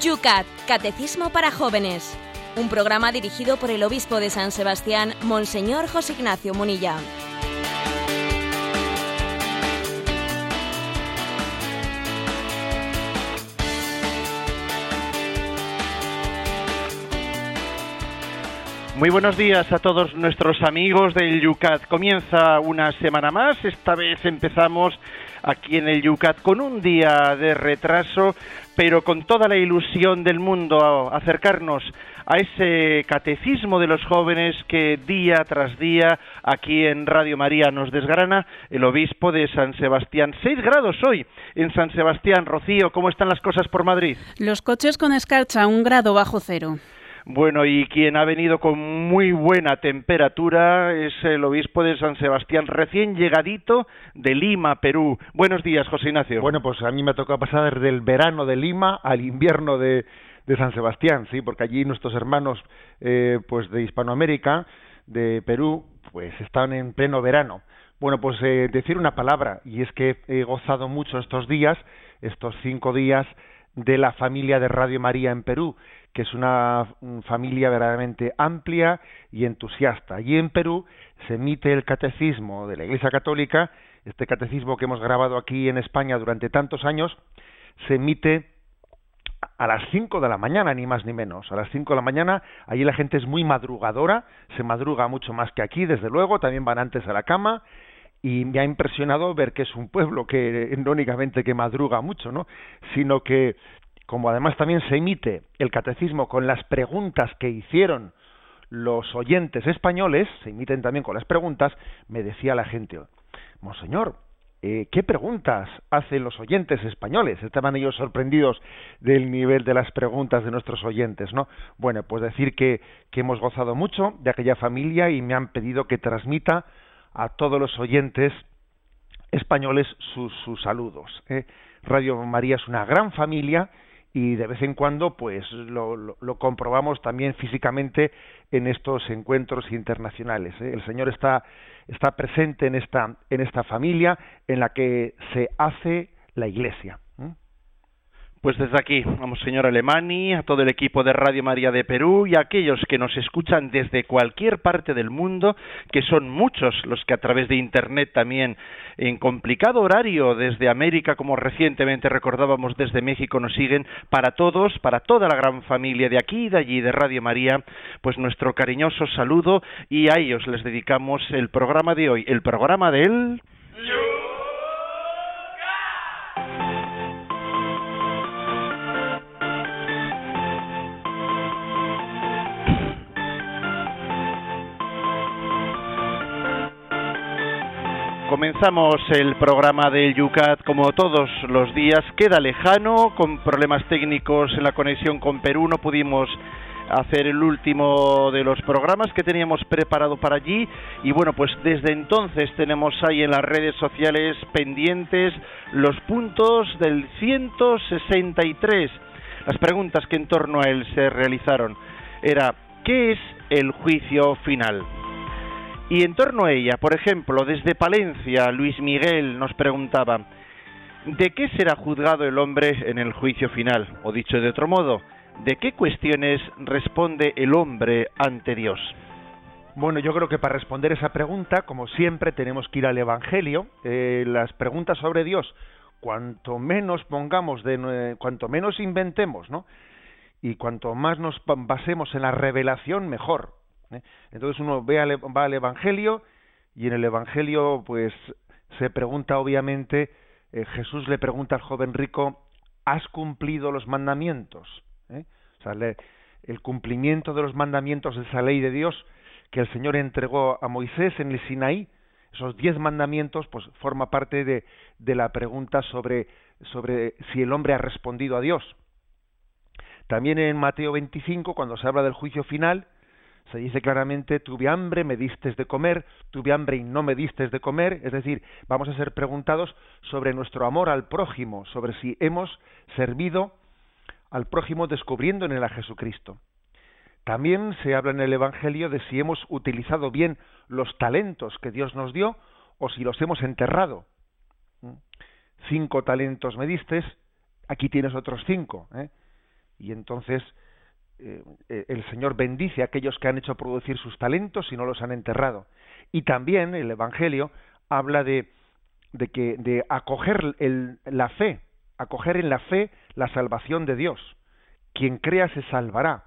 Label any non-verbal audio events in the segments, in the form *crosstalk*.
Yucat, Catecismo para Jóvenes. Un programa dirigido por el obispo de San Sebastián, Monseñor José Ignacio Munilla. Muy buenos días a todos nuestros amigos del Yucat. Comienza una semana más. Esta vez empezamos aquí en el Yucat con un día de retraso, pero con toda la ilusión del mundo a acercarnos a ese catecismo de los jóvenes que día tras día aquí en Radio María nos desgrana el obispo de San Sebastián. Seis grados hoy en San Sebastián. Rocío, ¿cómo están las cosas por Madrid? Los coches con escarcha, un grado bajo cero. Bueno, y quien ha venido con muy buena temperatura es el obispo de San Sebastián, recién llegadito de Lima, Perú. Buenos días, José Ignacio. Bueno, pues a mí me ha tocado pasar del verano de Lima al invierno de, de San Sebastián, sí, porque allí nuestros hermanos, eh, pues de Hispanoamérica, de Perú, pues están en pleno verano. Bueno, pues eh, decir una palabra, y es que he gozado mucho estos días, estos cinco días, de la familia de Radio María en Perú que es una familia verdaderamente amplia y entusiasta. Allí en Perú se emite el catecismo de la Iglesia Católica, este catecismo que hemos grabado aquí en España durante tantos años, se emite a las 5 de la mañana, ni más ni menos. A las 5 de la mañana, allí la gente es muy madrugadora, se madruga mucho más que aquí, desde luego, también van antes a la cama, y me ha impresionado ver que es un pueblo que no únicamente que madruga mucho, ¿no? sino que como además también se emite el catecismo con las preguntas que hicieron los oyentes españoles, se emiten también con las preguntas, me decía la gente, Monseñor, eh, ¿qué preguntas hacen los oyentes españoles? Estaban ellos sorprendidos del nivel de las preguntas de nuestros oyentes, ¿no? Bueno, pues decir que, que hemos gozado mucho de aquella familia y me han pedido que transmita a todos los oyentes españoles sus, sus saludos. ¿eh? Radio María es una gran familia y de vez en cuando pues lo, lo, comprobamos también físicamente en estos encuentros internacionales ¿eh? el señor está está presente en esta en esta familia en la que se hace la iglesia pues desde aquí, vamos señor Alemani, a todo el equipo de Radio María de Perú y a aquellos que nos escuchan desde cualquier parte del mundo, que son muchos los que a través de Internet también en complicado horario desde América, como recientemente recordábamos desde México, nos siguen, para todos, para toda la gran familia de aquí y de allí de Radio María, pues nuestro cariñoso saludo y a ellos les dedicamos el programa de hoy, el programa del... Comenzamos el programa del Yucat como todos los días. Queda lejano, con problemas técnicos en la conexión con Perú. No pudimos hacer el último de los programas que teníamos preparado para allí. Y bueno, pues desde entonces tenemos ahí en las redes sociales pendientes los puntos del 163. Las preguntas que en torno a él se realizaron era, ¿qué es el juicio final? Y en torno a ella, por ejemplo, desde Palencia, Luis Miguel nos preguntaba, ¿de qué será juzgado el hombre en el juicio final? O dicho de otro modo, ¿de qué cuestiones responde el hombre ante Dios? Bueno, yo creo que para responder esa pregunta, como siempre, tenemos que ir al Evangelio. Eh, las preguntas sobre Dios, cuanto menos pongamos, de, cuanto menos inventemos, ¿no? Y cuanto más nos basemos en la revelación, mejor. ¿Eh? Entonces uno ve va al Evangelio y en el Evangelio pues se pregunta obviamente, eh, Jesús le pregunta al joven rico, ¿has cumplido los mandamientos? ¿Eh? O sea, el cumplimiento de los mandamientos de esa ley de Dios que el Señor entregó a Moisés en el Sinaí, esos diez mandamientos, pues forma parte de, de la pregunta sobre, sobre si el hombre ha respondido a Dios. También en Mateo 25, cuando se habla del juicio final, se dice claramente, tuve hambre, me distes de comer, tuve hambre y no me distes de comer, es decir, vamos a ser preguntados sobre nuestro amor al prójimo, sobre si hemos servido al prójimo descubriendo en él a Jesucristo. También se habla en el Evangelio de si hemos utilizado bien los talentos que Dios nos dio o si los hemos enterrado. ¿Mm? Cinco talentos me distes, aquí tienes otros cinco. ¿eh? y entonces eh, eh, el Señor bendice a aquellos que han hecho producir sus talentos y no los han enterrado. Y también el Evangelio habla de, que de acoger la fe, acoger en la fe la salvación de Dios. Quien crea se salvará,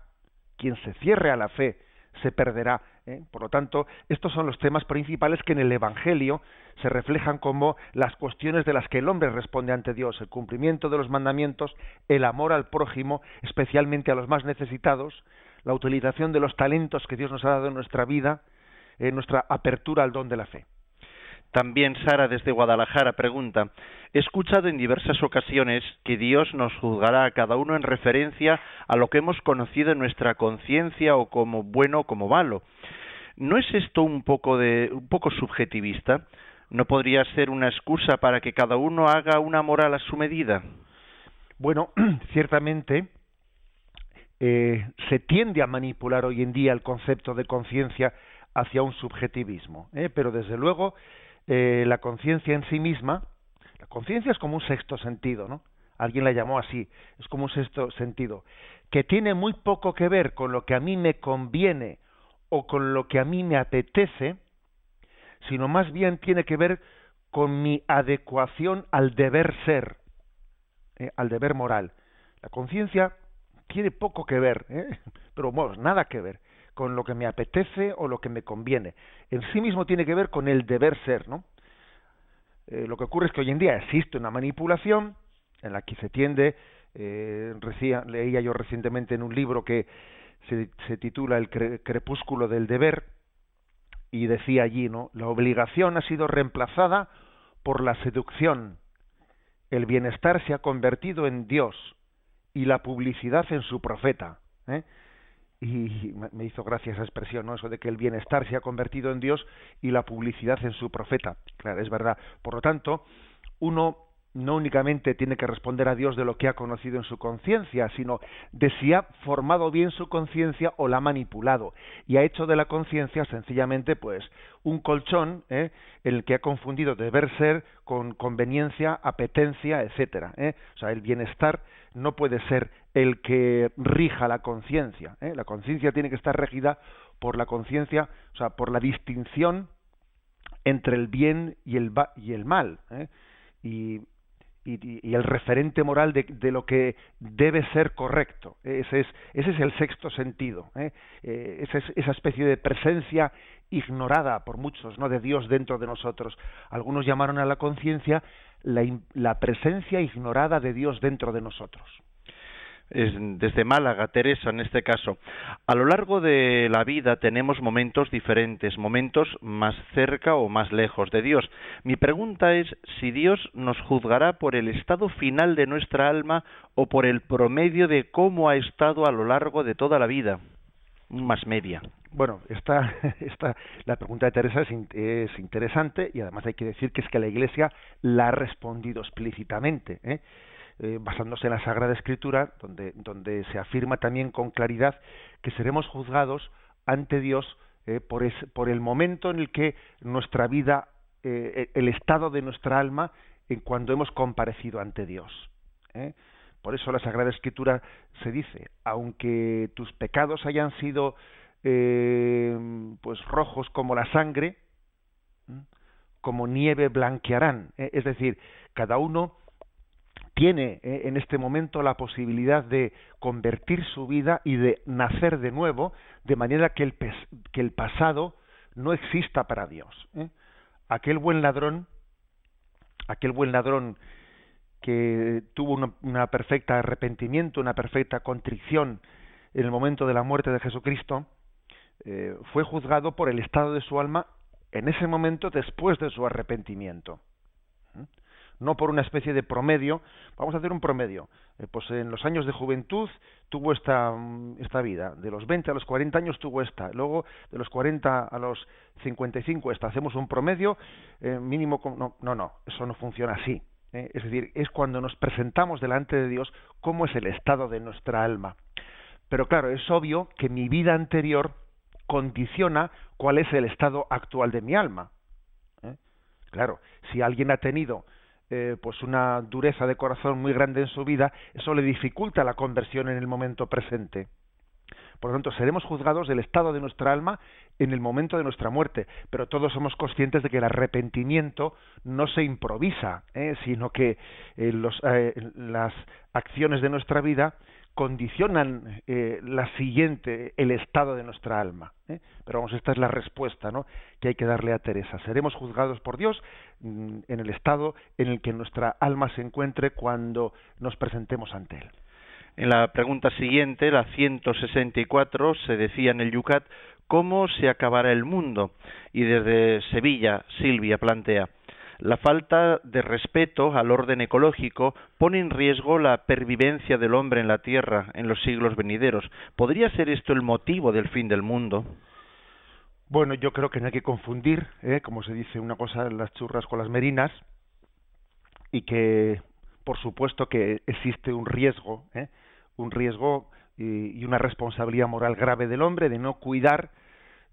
quien se cierre a la fe se perderá. ¿Eh? Por lo tanto, estos son los temas principales que en el Evangelio se reflejan como las cuestiones de las que el hombre responde ante Dios, el cumplimiento de los mandamientos, el amor al prójimo, especialmente a los más necesitados, la utilización de los talentos que Dios nos ha dado en nuestra vida, nuestra apertura al don de la fe. También Sara desde Guadalajara pregunta, he escuchado en diversas ocasiones que Dios nos juzgará a cada uno en referencia a lo que hemos conocido en nuestra conciencia o como bueno o como malo. ¿No es esto un poco de un poco subjetivista? ¿No podría ser una excusa para que cada uno haga una moral a su medida? Bueno, *clears throat* ciertamente eh, se tiende a manipular hoy en día el concepto de conciencia hacia un subjetivismo, ¿eh? pero desde luego eh, la conciencia en sí misma, la conciencia es como un sexto sentido, ¿no? Alguien la llamó así, es como un sexto sentido, que tiene muy poco que ver con lo que a mí me conviene o con lo que a mí me apetece, sino más bien tiene que ver con mi adecuación al deber ser, ¿eh? al deber moral. La conciencia tiene poco que ver, ¿eh? *laughs* pero bueno, nada que ver con lo que me apetece o lo que me conviene. En sí mismo tiene que ver con el deber ser, ¿no? Eh, lo que ocurre es que hoy en día existe una manipulación en la que se tiende, eh, leía yo recientemente en un libro que se, titula El crepúsculo del deber y decía allí, ¿no? La obligación ha sido reemplazada por la seducción. El bienestar se ha convertido en Dios y la publicidad en su profeta. ¿eh? Y me hizo gracia esa expresión, ¿no? Eso de que el bienestar se ha convertido en Dios y la publicidad en su profeta. Claro, es verdad. Por lo tanto, uno no únicamente tiene que responder a Dios de lo que ha conocido en su conciencia, sino de si ha formado bien su conciencia o la ha manipulado y ha hecho de la conciencia sencillamente pues un colchón ¿eh? en el que ha confundido deber ser con conveniencia, apetencia, etcétera. ¿eh? O sea, el bienestar no puede ser el que rija la conciencia. ¿eh? La conciencia tiene que estar regida por la conciencia, o sea, por la distinción entre el bien y el, y el mal. ¿eh? Y, y, el referente moral de, lo que debe ser correcto. Ese es, ese es el sexto sentido. ¿eh? Eh, esa, es, esa especie de presencia ignorada por muchos, ¿no? de Dios dentro de nosotros. Algunos llamaron a la conciencia la, la presencia ignorada de Dios dentro de nosotros desde Málaga, Teresa en este caso. A lo largo de la vida tenemos momentos diferentes, momentos más cerca o más lejos de Dios. Mi pregunta es si Dios nos juzgará por el estado final de nuestra alma o por el promedio de cómo ha estado a lo largo de toda la vida. Más media. Bueno, esta, *laughs* esta, la pregunta de Teresa es, es, interesante y además hay que decir que es que la Iglesia la ha respondido explícitamente. ¿eh? Eh, basándose en la Sagrada Escritura, donde, donde se afirma también con claridad que seremos juzgados ante Dios eh, por, por el momento en el que nuestra vida, eh, el estado de nuestra alma, en cuando hemos comparecido ante Dios. Por eso la Sagrada Escritura se dice, aunque tus pecados hayan sido pues rojos como la sangre, como nieve blanquearán. Es decir, cada uno tiene eh, en este momento la posibilidad de convertir su vida y de nacer de nuevo, de manera que el, que el pasado no exista para Dios. ¿eh? Aquel buen ladrón, aquel buen ladrón que tuvo un una perfecta arrepentimiento, una perfecta contrición en el momento de la muerte de Jesucristo, eh, fue juzgado por el estado de su alma en ese momento después de su arrepentimiento no por una especie de promedio. Vamos a hacer un promedio. Eh, pues en los años de juventud tuvo esta, mm, esta vida, de los 20 a los 40 años tuvo esta, luego de los 40 a los 55 esta. Hacemos un promedio eh, mínimo. No, no, no, eso no funciona así. ¿eh? Es decir, es cuando nos presentamos delante de Dios cómo es el estado de nuestra alma. Pero claro, es obvio que mi vida anterior condiciona cuál es el estado actual de mi alma. Claro, si alguien ha tenido eh, pues una dureza de corazón muy grande en su vida, eso le dificulta la conversión en el momento presente. Por lo tanto, seremos juzgados del estado de nuestra alma en el momento de nuestra muerte, pero todos somos conscientes de que el arrepentimiento no se improvisa, ¿eh? sino que eh, las acciones de nuestra vida condicionan eh, la siguiente, el estado de nuestra alma. ¿eh? Pero vamos, esta es la respuesta ¿no? que hay que darle a Teresa. Seremos juzgados por Dios mm, en el estado en el que nuestra alma se encuentre cuando nos presentemos ante Él. En la pregunta siguiente, la 164, se decía en el Yucat, ¿cómo se acabará el mundo? Y desde Sevilla, Silvia plantea, la falta de respeto al orden ecológico pone en riesgo la pervivencia del hombre en la Tierra en los siglos venideros. ¿Podría ser esto el motivo del fin del mundo? Bueno, yo creo que no hay que confundir, ¿eh? como se dice una cosa las churras con las merinas, y que por supuesto que existe un riesgo, ¿eh? un riesgo y, una responsabilidad moral grave del hombre de no cuidar,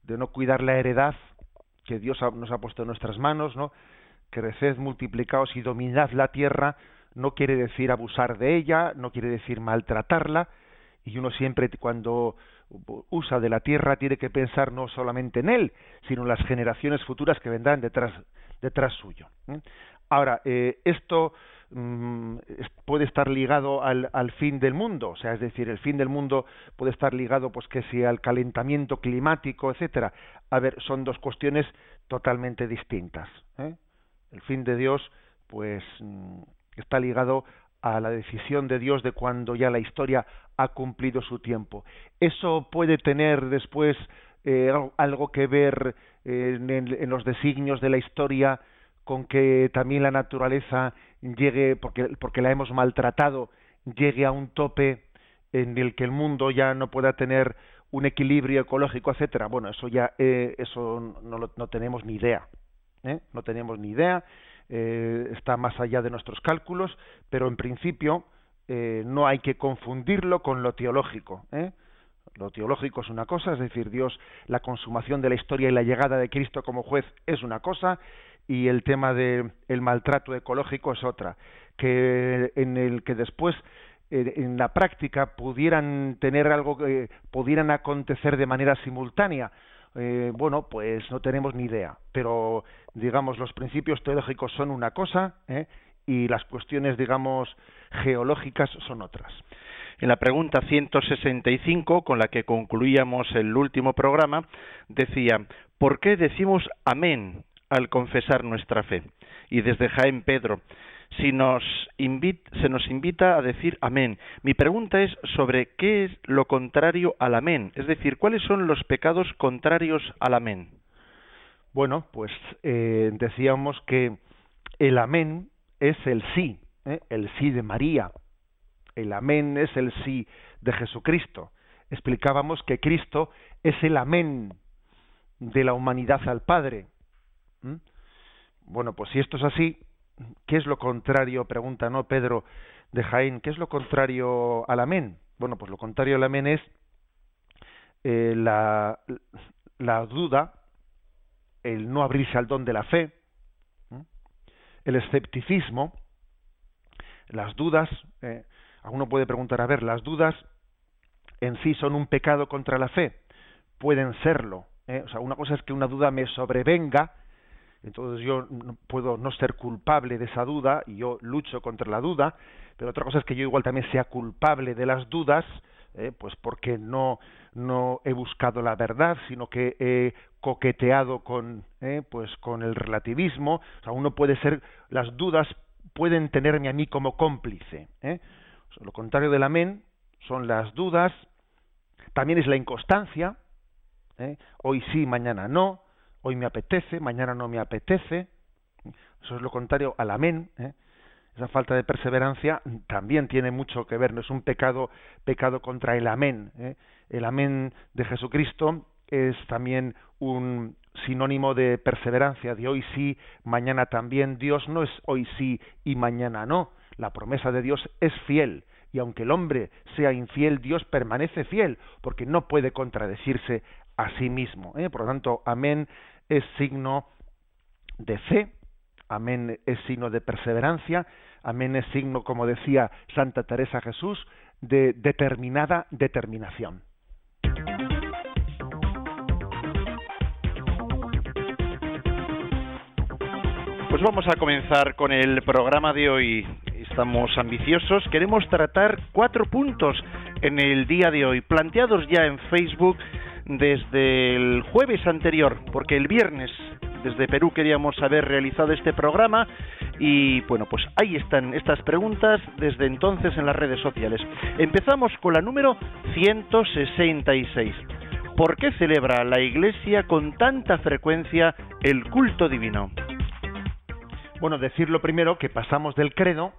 de no cuidar la heredad que Dios nos ha puesto en nuestras manos, ¿no? Creced, multiplicaos y dominad la tierra, no quiere decir abusar de ella, no quiere decir maltratarla, y uno siempre cuando usa de la tierra tiene que pensar no solamente en él, sino en las generaciones futuras que vendrán detrás, detrás suyo. ¿eh? Ahora, eh, esto mm, puede estar ligado al, fin del mundo, o sea, es decir, el fin del mundo puede estar ligado, pues que si al calentamiento climático, etcétera. A ver, son dos cuestiones totalmente distintas. ¿eh? El fin de Dios, pues, mm, está ligado a la decisión de Dios de cuando ya la historia ha cumplido su tiempo. Eso puede tener después eh, algo que ver eh, en, los designios de la historia con que también la naturaleza llegue, porque, porque la hemos maltratado, llegue a un tope en el que el mundo ya no pueda tener un equilibrio ecológico, etcétera. Bueno, eso ya eh, eso no, no tenemos ni idea. ¿Eh? no tenemos ni idea, eh, está más allá de nuestros cálculos, pero en principio eh, no hay que confundirlo con lo teológico. Lo teológico es una cosa, es decir, Dios, la consumación de la historia y la llegada de Cristo como juez es una cosa, y el tema del maltrato ecológico es otra, que en el que después en la práctica pudieran tener algo que pudieran acontecer de manera simultánea eh, bueno, pues no tenemos ni idea. Pero, digamos, los principios teológicos son una cosa ¿eh? y las cuestiones, digamos, geológicas son otras. En la pregunta 165, con la que concluíamos el último programa, decía, ¿por qué decimos amén al confesar nuestra fe? Y desde Jaén Pedro, si nos se nos invita a decir amén. Mi pregunta es sobre qué es lo contrario al amén, es decir, cuáles son los pecados contrarios al amén. Bueno, pues eh, decíamos que el amén es el sí, ¿eh? el sí de María. El amén es el sí de Jesucristo. Explicábamos que Cristo es el amén de la humanidad al Padre. Bueno, pues si esto es así, ¿Qué es lo contrario, pregunta, ¿no, Pedro de Jaén? ¿Qué es lo contrario al amén? Bueno, pues lo contrario al amén es eh, la, duda, el no abrirse al don de la fe, el escepticismo, las dudas, eh, uno puede preguntar, a ver, las dudas en sí son un pecado contra la fe, pueden serlo. ¿eh? O sea, una cosa es que una duda me sobrevenga entonces yo puedo no ser culpable de esa duda y yo lucho contra la duda, pero otra cosa es que yo igual también sea culpable de las dudas, eh, pues porque no no he buscado la verdad, sino que he coqueteado con eh, pues con el relativismo. O sea, uno puede ser las dudas pueden tenerme a mí como cómplice. ¿eh? lo contrario del amén son las dudas, también es la inconstancia. ¿eh? Hoy sí, mañana no hoy me apetece, mañana no me apetece. Eso es lo contrario al amén. ¿eh? Esa falta de perseverancia también tiene mucho que ver, no es un pecado, pecado contra el amén. ¿eh? El amén de Jesucristo es también un sinónimo de perseverancia, de hoy sí, mañana también. Dios no es hoy sí y mañana no. La promesa de Dios es fiel. Y aunque el hombre sea infiel, Dios permanece fiel, porque no puede contradecirse a sí mismo. ¿eh? Por lo tanto, amén es signo de fe, amén es signo de perseverancia, amén es signo, como decía Santa Teresa Jesús, de determinada determinación. Pues vamos a comenzar con el programa de hoy. Estamos ambiciosos, queremos tratar cuatro puntos en el día de hoy, planteados ya en Facebook desde el jueves anterior, porque el viernes desde Perú queríamos haber realizado este programa y bueno, pues ahí están estas preguntas desde entonces en las redes sociales. Empezamos con la número 166. ¿Por qué celebra la Iglesia con tanta frecuencia el culto divino? Bueno, decirlo primero que pasamos del credo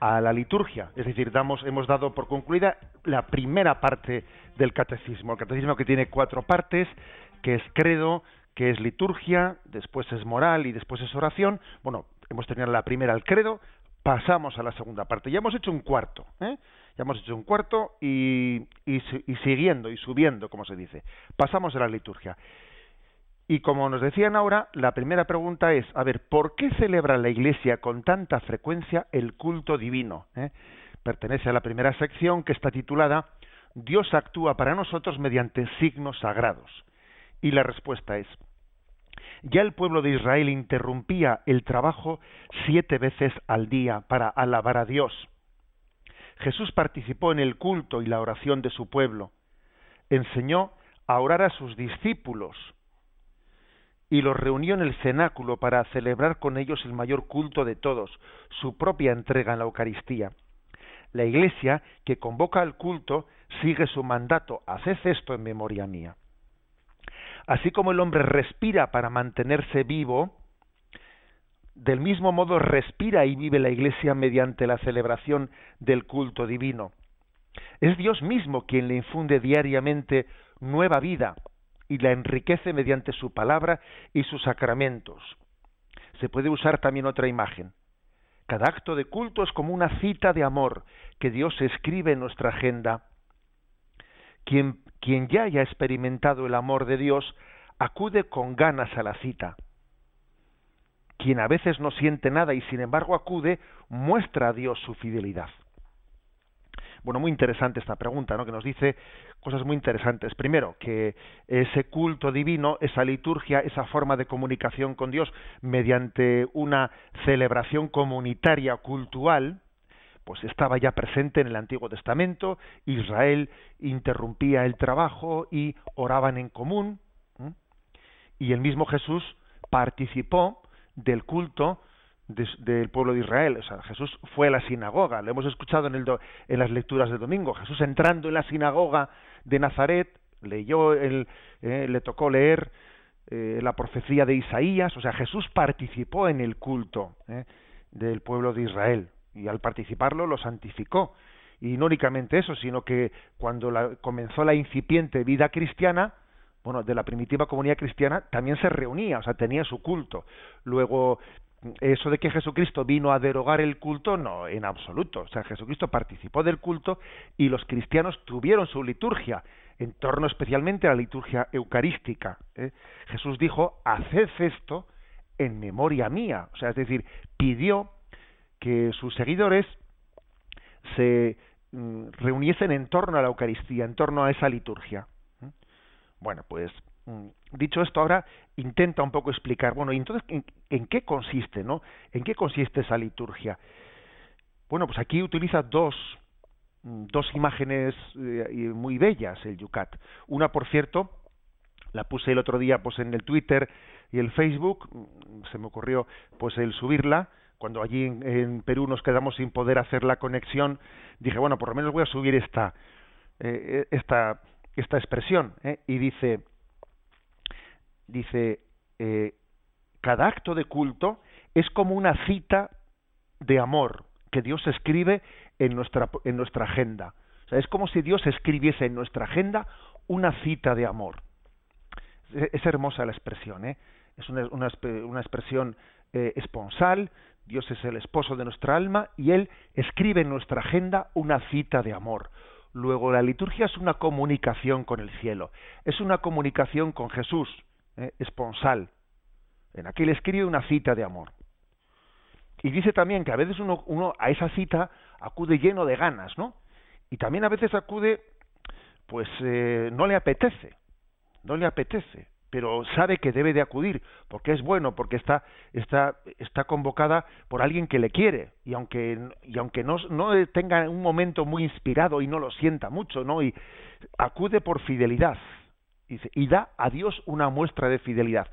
a la liturgia, es decir, damos, hemos dado por concluida la primera parte del catecismo, el catecismo que tiene cuatro partes, que es credo, que es liturgia, después es moral y después es oración. Bueno, hemos tenido la primera el credo, pasamos a la segunda parte. Ya hemos hecho un cuarto, ¿eh? ya hemos hecho un cuarto y, y, y siguiendo y subiendo, como se dice. Pasamos a la liturgia. Y como nos decían ahora, la primera pregunta es, a ver, ¿por qué celebra la Iglesia con tanta frecuencia el culto divino? ¿Eh? Pertenece a la primera sección que está titulada Dios actúa para nosotros mediante signos sagrados. Y la respuesta es, ya el pueblo de Israel interrumpía el trabajo siete veces al día para alabar a Dios. Jesús participó en el culto y la oración de su pueblo. Enseñó a orar a sus discípulos y los reunió en el cenáculo para celebrar con ellos el mayor culto de todos, su propia entrega en la Eucaristía. La Iglesia, que convoca al culto, sigue su mandato, haced esto en memoria mía. Así como el hombre respira para mantenerse vivo, del mismo modo respira y vive la Iglesia mediante la celebración del culto divino. Es Dios mismo quien le infunde diariamente nueva vida, y la enriquece mediante su palabra y sus sacramentos. Se puede usar también otra imagen. Cada acto de culto es como una cita de amor que Dios escribe en nuestra agenda. Quien, quien ya haya experimentado el amor de Dios acude con ganas a la cita. Quien a veces no siente nada y sin embargo acude, muestra a Dios su fidelidad. Bueno, muy interesante esta pregunta, ¿no? Que nos dice cosas muy interesantes. Primero, que ese culto divino, esa liturgia, esa forma de comunicación con Dios mediante una celebración comunitaria cultural, pues estaba ya presente en el Antiguo Testamento, Israel interrumpía el trabajo y oraban en común, y el mismo Jesús participó del culto del pueblo de Israel. O sea, Jesús fue a la sinagoga, lo hemos escuchado en, el en las lecturas de domingo. Jesús entrando en la sinagoga de Nazaret, leyó, el, eh, le tocó leer eh, la profecía de Isaías, o sea, Jesús participó en el culto eh, del pueblo de Israel y al participarlo lo santificó. Y no únicamente eso, sino que cuando la, comenzó la incipiente vida cristiana, bueno, de la primitiva comunidad cristiana, también se reunía, o sea, tenía su culto. Luego eso de que Jesucristo vino a derogar el culto, no, en absoluto. O sea, Jesucristo participó del culto y los cristianos tuvieron su liturgia, en torno especialmente a la liturgia eucarística. ¿eh? Jesús dijo, haced esto en memoria mía. O sea, es decir, pidió que sus seguidores se mm, reuniesen en torno a la Eucaristía, en torno a esa liturgia. ¿eh? Bueno, pues dicho esto, ahora intenta un poco explicar, bueno, ¿y entonces en, qué consiste, no? ¿En qué consiste esa liturgia? Bueno, pues aquí utiliza dos, mm, dos imágenes eh, muy bellas el Yucat. Una, por cierto, la puse el otro día pues en el Twitter y el Facebook, mm, se me ocurrió pues el subirla, cuando allí en, Perú nos quedamos sin poder hacer la conexión, dije, bueno, por lo menos voy a subir esta, eh, esta, esta expresión, ¿eh? y dice, dice, eh, cada acto de culto es como una cita de amor que Dios escribe en nuestra, en nuestra agenda. O sea, es como si Dios escribiese en nuestra agenda una cita de amor. Es, hermosa la expresión, ¿eh? es una, una, expresión eh, esponsal, Dios es el esposo de nuestra alma y Él escribe en nuestra agenda una cita de amor. Luego la liturgia es una comunicación con el cielo, es una comunicación con Jesús, eh, esponsal. En aquí le escribe una cita de amor. Y dice también que a veces uno, uno a esa cita acude lleno de ganas, ¿no? Y también a veces acude, pues eh, no le apetece, no le apetece, pero sabe que debe de acudir, porque es bueno, porque está, está, está convocada por alguien que le quiere, y aunque, y aunque no, no tenga un momento muy inspirado y no lo sienta mucho, ¿no? Y acude por fidelidad, y da a Dios una muestra de fidelidad.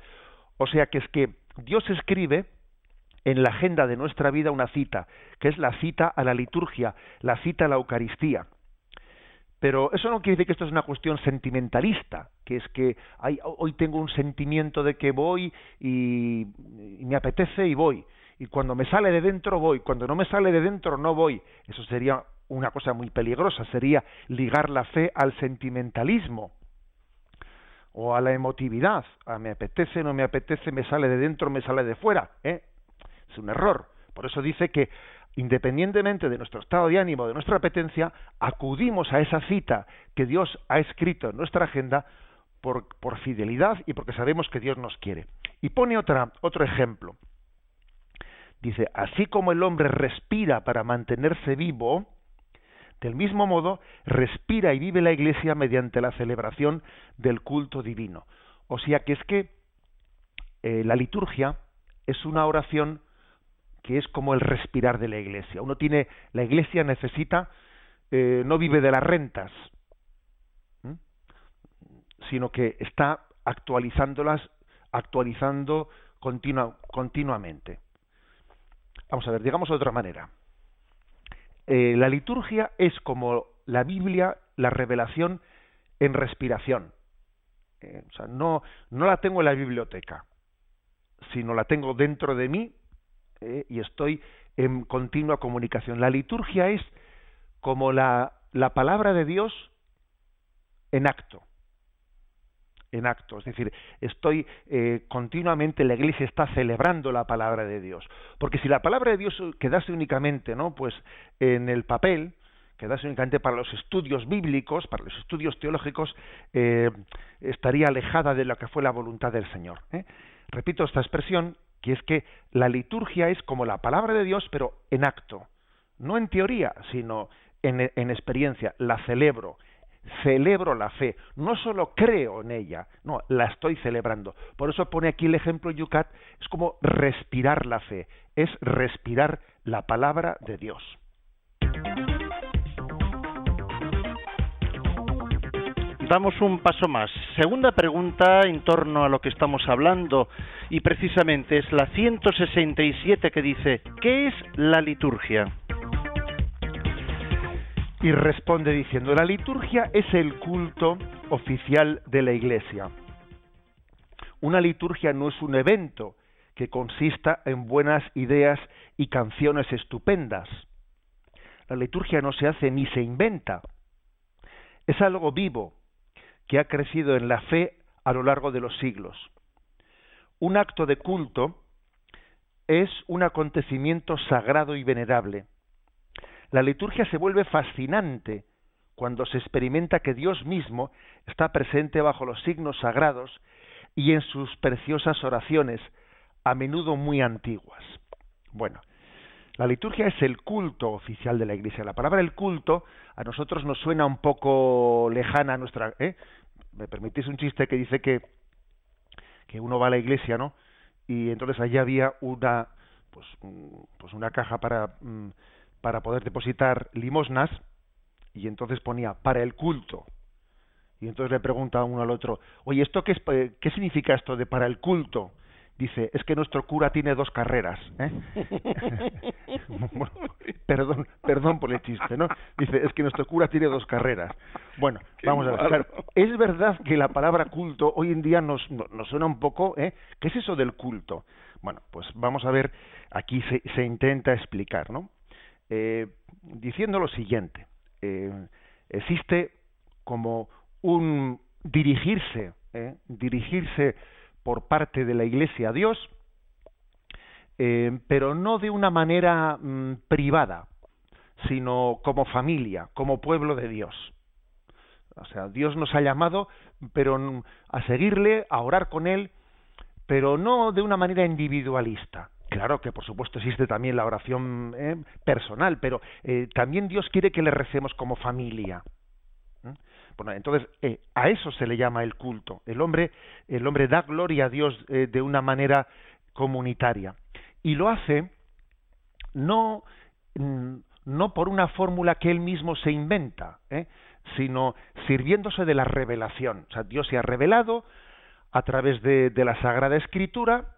O sea que es que Dios escribe en la agenda de nuestra vida una cita, que es la cita a la liturgia, la cita a la Eucaristía. Pero eso no quiere decir que esto es una cuestión sentimentalista, que es que hoy tengo un sentimiento de que voy y, y, me apetece y voy. Y cuando me sale de dentro voy, cuando no me sale de dentro no voy. Eso sería una cosa muy peligrosa, sería ligar la fe al sentimentalismo o a la emotividad. A me apetece, no me apetece, me sale de dentro, me sale de fuera. ¿eh? Es un error. Por eso dice que independientemente de nuestro estado de ánimo, de nuestra apetencia, acudimos a esa cita que Dios ha escrito en nuestra agenda por, por fidelidad y porque sabemos que Dios nos quiere. Y pone otra, otro ejemplo. Dice, así como el hombre respira para mantenerse vivo, del mismo modo, respira y vive la Iglesia mediante la celebración del culto divino. O sea que es que eh, la liturgia es una oración que es como el respirar de la Iglesia. Uno tiene, la Iglesia necesita, eh, no vive de las rentas, sino que está actualizándolas, actualizando continuamente. Vamos a ver, digamos de otra manera. Eh, la liturgia es como la Biblia, la revelación en respiración. Eh, o sea, no, no la tengo en la biblioteca, sino la tengo dentro de mí eh, y estoy en continua comunicación. La liturgia es como la, la palabra de Dios en acto en acto. Es decir, estoy eh, continuamente, la iglesia está celebrando la palabra de Dios. Porque si la palabra de Dios quedase únicamente, ¿no? Pues en el papel, quedase únicamente para los estudios bíblicos, para los estudios teológicos, eh, estaría alejada de lo que fue la voluntad del Señor. ¿eh? Repito esta expresión, que es que la liturgia es como la palabra de Dios, pero en acto. No en teoría, sino en, en experiencia. La celebro, celebro la fe, no solo creo en ella, no, la estoy celebrando. Por eso pone aquí el ejemplo Yucat, es como respirar la fe, es respirar la palabra de Dios. Damos un paso más. Segunda pregunta en torno a lo que estamos hablando y precisamente es la 167 que dice, ¿qué es la liturgia? Y responde diciendo, la liturgia es el culto oficial de la Iglesia. Una liturgia no es un evento que consista en buenas ideas y canciones estupendas. La liturgia no se hace ni se inventa. Es algo vivo que ha crecido en la fe a lo largo de los siglos. Un acto de culto es un acontecimiento sagrado y venerable la liturgia se vuelve fascinante cuando se experimenta que Dios mismo está presente bajo los signos sagrados y en sus preciosas oraciones, a menudo muy antiguas. Bueno, la liturgia es el culto oficial de la Iglesia. La palabra el culto a nosotros nos suena un poco lejana nuestra... ¿eh? ¿Me permitís un chiste que dice que, que uno va a la iglesia, ¿no? Y entonces allí había una, pues, pues una caja para... Para poder depositar limosnas y entonces ponía para el culto. Y entonces le pregunta uno al otro, oye, ¿esto qué, es, eh, qué significa esto de para el culto? Dice, es que nuestro cura tiene dos carreras. ¿eh? *laughs* perdón, perdón por el chiste, ¿no? Dice, es que nuestro cura tiene dos carreras. Bueno, vamos a ver. es verdad que la palabra culto hoy en día nos, nos suena un poco, ¿eh? ¿Qué es eso del culto? Bueno, pues vamos a ver, aquí se, se intenta explicar, ¿no? Eh, diciendo lo siguiente, eh, existe como un dirigirse, eh, dirigirse por parte de la Iglesia a Dios, pero no de una manera mm, privada, sino como familia, como pueblo de Dios. O sea, Dios nos ha llamado, pero a seguirle, a orar con él, pero no de una manera individualista. Claro que por supuesto existe también la oración eh, personal, pero eh, también Dios quiere que le recemos como familia. Bueno, entonces eh, a eso se le llama el culto. El hombre, el hombre da gloria a Dios de una manera comunitaria y lo hace no mm, no por una fórmula que él mismo se inventa, sino sirviéndose de la revelación. O sea, Dios se ha revelado a través de la Sagrada Escritura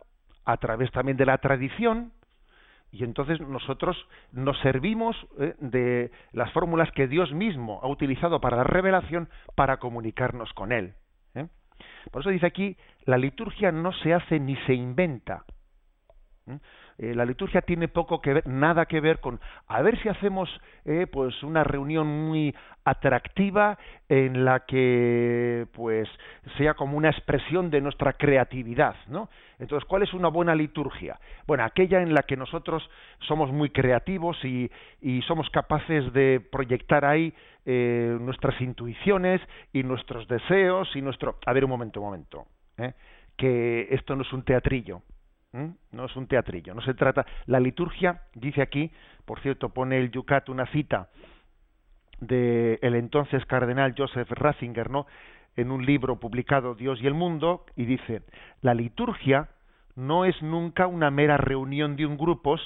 a través también de la tradición, y entonces nosotros nos servimos eh, de las fórmulas que Dios mismo ha utilizado para la revelación para comunicarnos con Él. ¿eh? Por eso dice aquí, la liturgia no se hace ni se inventa. ¿eh? Eh, la liturgia tiene poco que ver, nada que ver con a ver si hacemos eh, pues una reunión muy atractiva en la que pues sea como una expresión de nuestra creatividad, ¿no? Entonces, ¿cuál es una buena liturgia? Bueno, aquella en la que nosotros somos muy creativos y, somos capaces de proyectar ahí eh, nuestras intuiciones y nuestros deseos y nuestro... A ver, un momento, un momento. Que esto no es un teatrillo. No es un teatrillo, no se trata. La liturgia, dice aquí, por cierto, pone el Yucat una cita de el entonces cardenal Joseph Ratzinger, ¿no? En un libro publicado Dios y el mundo y dice: la liturgia no es nunca una mera reunión de un grupo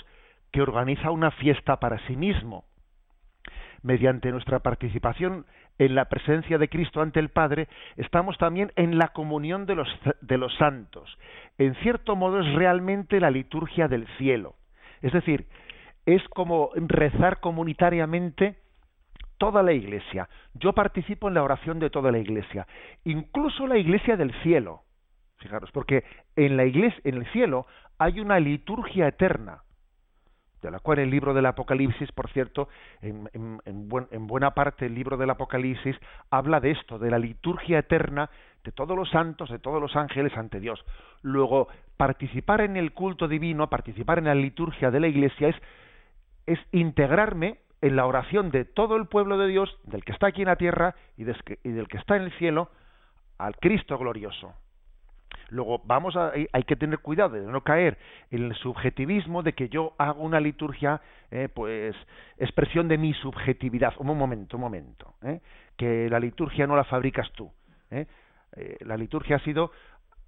que organiza una fiesta para sí mismo. Mediante nuestra participación en la presencia de Cristo ante el Padre, estamos también en la comunión de los, santos. En cierto modo es realmente la liturgia del cielo. Es decir, es como rezar comunitariamente toda la iglesia. Yo participo en la oración de toda la iglesia, incluso la iglesia del cielo. Fijaros, porque en la iglesia, en el cielo, hay una liturgia eterna de la cual el libro del Apocalipsis, por cierto, en, buena parte el libro del Apocalipsis habla de esto, de la liturgia eterna de todos los santos, de todos los ángeles ante Dios. Luego, participar en el culto divino, participar en la liturgia de la Iglesia es, integrarme en la oración de todo el pueblo de Dios, del que está aquí en la tierra y del que está en el cielo, al Cristo glorioso. Luego vamos a, hay que tener cuidado de no caer en el subjetivismo de que yo hago una liturgia, eh, pues expresión de mi subjetividad. Un momento, un momento, eh, que la liturgia no la fabricas tú. Eh. la liturgia ha sido,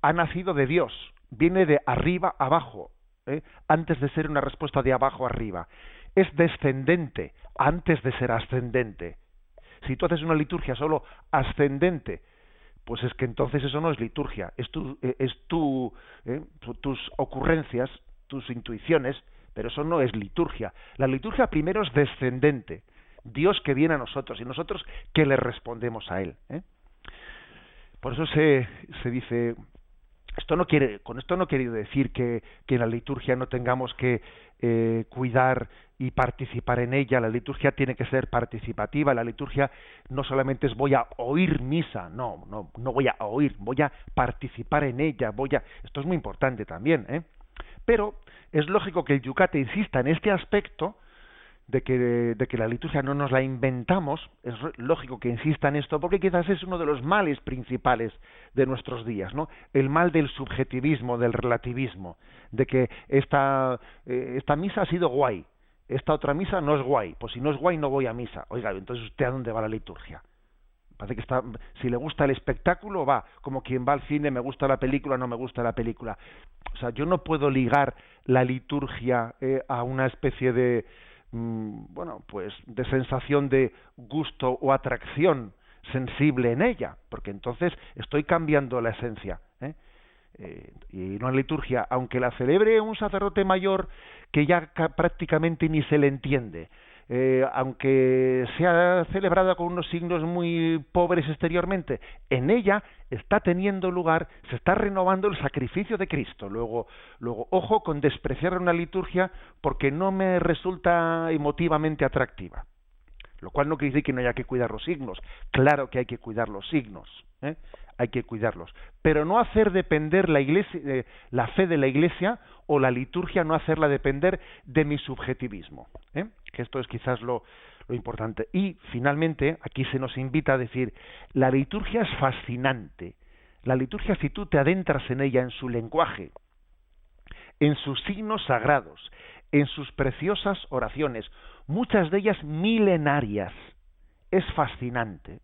ha nacido de Dios, viene de arriba abajo, antes de ser una respuesta de abajo arriba. Es descendente antes de ser ascendente. Si tú haces una liturgia solo ascendente, pues es que entonces eso no es liturgia, es, tu, eh, es tu, eh, tus ocurrencias, tus intuiciones, pero eso no es liturgia. La liturgia primero es descendente, Dios que viene a nosotros y nosotros que le respondemos a Él. ¿eh? Por eso se, se dice, esto no quiere, con esto no quiere decir que, en la liturgia no tengamos que cuidar y participar en ella. La liturgia tiene que ser participativa. La liturgia no solamente es voy a oír misa, no, no, no voy a oír, voy a participar en ella, voy a. Esto es muy importante también, ¿eh? Pero es lógico que el Yucate insista en este aspecto de que, de que la liturgia no nos la inventamos, es lógico que insista en esto, porque quizás es uno de los males principales de nuestros días, ¿no? El mal del subjetivismo, del relativismo, de que esta, eh, esta misa ha sido guay, esta otra misa no es guay, pues si no es guay no voy a misa. Oiga, entonces usted a dónde va la liturgia? Parece que está, si le gusta el espectáculo, va, como quien va al cine, me gusta la película, no me gusta la película. O sea, yo no puedo ligar la liturgia eh, a una especie de, bueno, pues de sensación de gusto o atracción sensible en ella, porque entonces estoy cambiando la esencia. ¿eh? Eh, y en liturgia, aunque la celebre un sacerdote mayor que ya prácticamente ni se le entiende, eh, aunque sea celebrada con unos signos muy pobres exteriormente, en ella está teniendo lugar, se está renovando el sacrificio de Cristo. Luego, luego, ojo con despreciar una liturgia porque no me resulta emotivamente atractiva. Lo cual no quiere decir que no haya que cuidar los signos. Claro que hay que cuidar los signos. ¿Eh? hay que cuidarlos. Pero no hacer depender la, iglesia, eh, la fe de la Iglesia o la liturgia, no hacerla depender de mi subjetivismo. ¿eh? Que esto es quizás lo, importante. Y finalmente, aquí se nos invita a decir, la liturgia es fascinante. La liturgia, si tú te adentras en ella, en su lenguaje, en sus signos sagrados, en sus preciosas oraciones, muchas de ellas milenarias. Es fascinante.